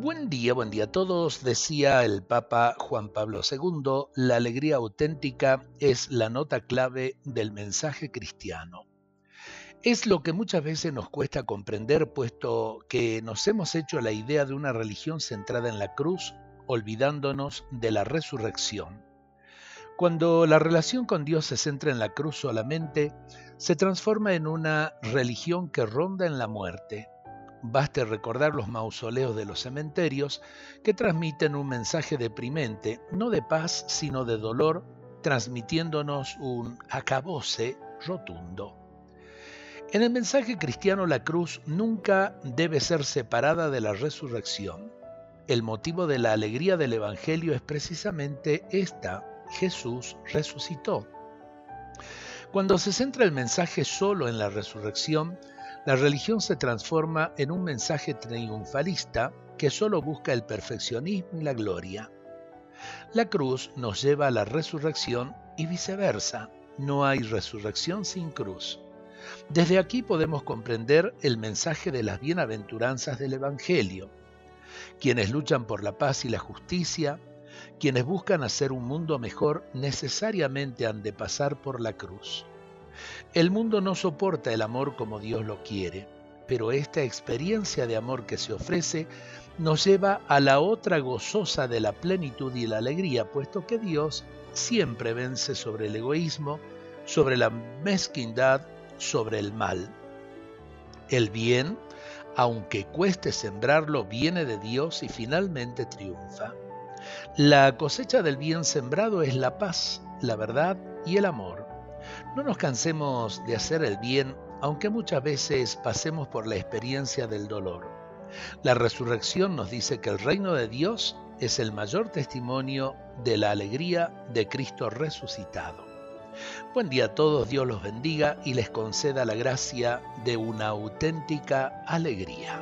Buen día, buen día a todos. Decía el Papa Juan Pablo II, la alegría auténtica es la nota clave del mensaje cristiano. Es lo que muchas veces nos cuesta comprender, puesto que nos hemos hecho la idea de una religión centrada en la cruz, olvidándonos de la resurrección. Cuando la relación con Dios se centra en la cruz solamente, se transforma en una religión que ronda en la muerte Baste recordar los mausoleos de los cementerios que transmiten un mensaje deprimente, no de paz, sino de dolor, transmitiéndonos un acabose rotundo. En el mensaje cristiano la cruz nunca debe ser separada de la resurrección. El motivo de la alegría del Evangelio es precisamente esta, Jesús resucitó. Cuando se centra el mensaje solo en la resurrección, la religión se transforma en un mensaje triunfalista que solo busca el perfeccionismo y la gloria. La cruz nos lleva a la resurrección y viceversa. No hay resurrección sin cruz. Desde aquí podemos comprender el mensaje de las bienaventuranzas del Evangelio. Quienes luchan por la paz y la justicia, quienes buscan hacer un mundo mejor, necesariamente han de pasar por la cruz. El mundo no soporta el amor como Dios lo quiere, pero esta experiencia de amor que se ofrece nos lleva a la otra gozosa de la plenitud y la alegría, puesto que Dios siempre vence sobre el egoísmo, sobre la mezquindad, sobre el mal. El bien, aunque cueste sembrarlo, viene de Dios y finalmente triunfa. La cosecha del bien sembrado es la paz, la verdad y el amor. No nos cansemos de hacer el bien, aunque muchas veces pasemos por la experiencia del dolor. La resurrección nos dice que el reino de Dios es el mayor testimonio de la alegría de Cristo resucitado. Buen día a todos, Dios los bendiga y les conceda la gracia de una auténtica alegría.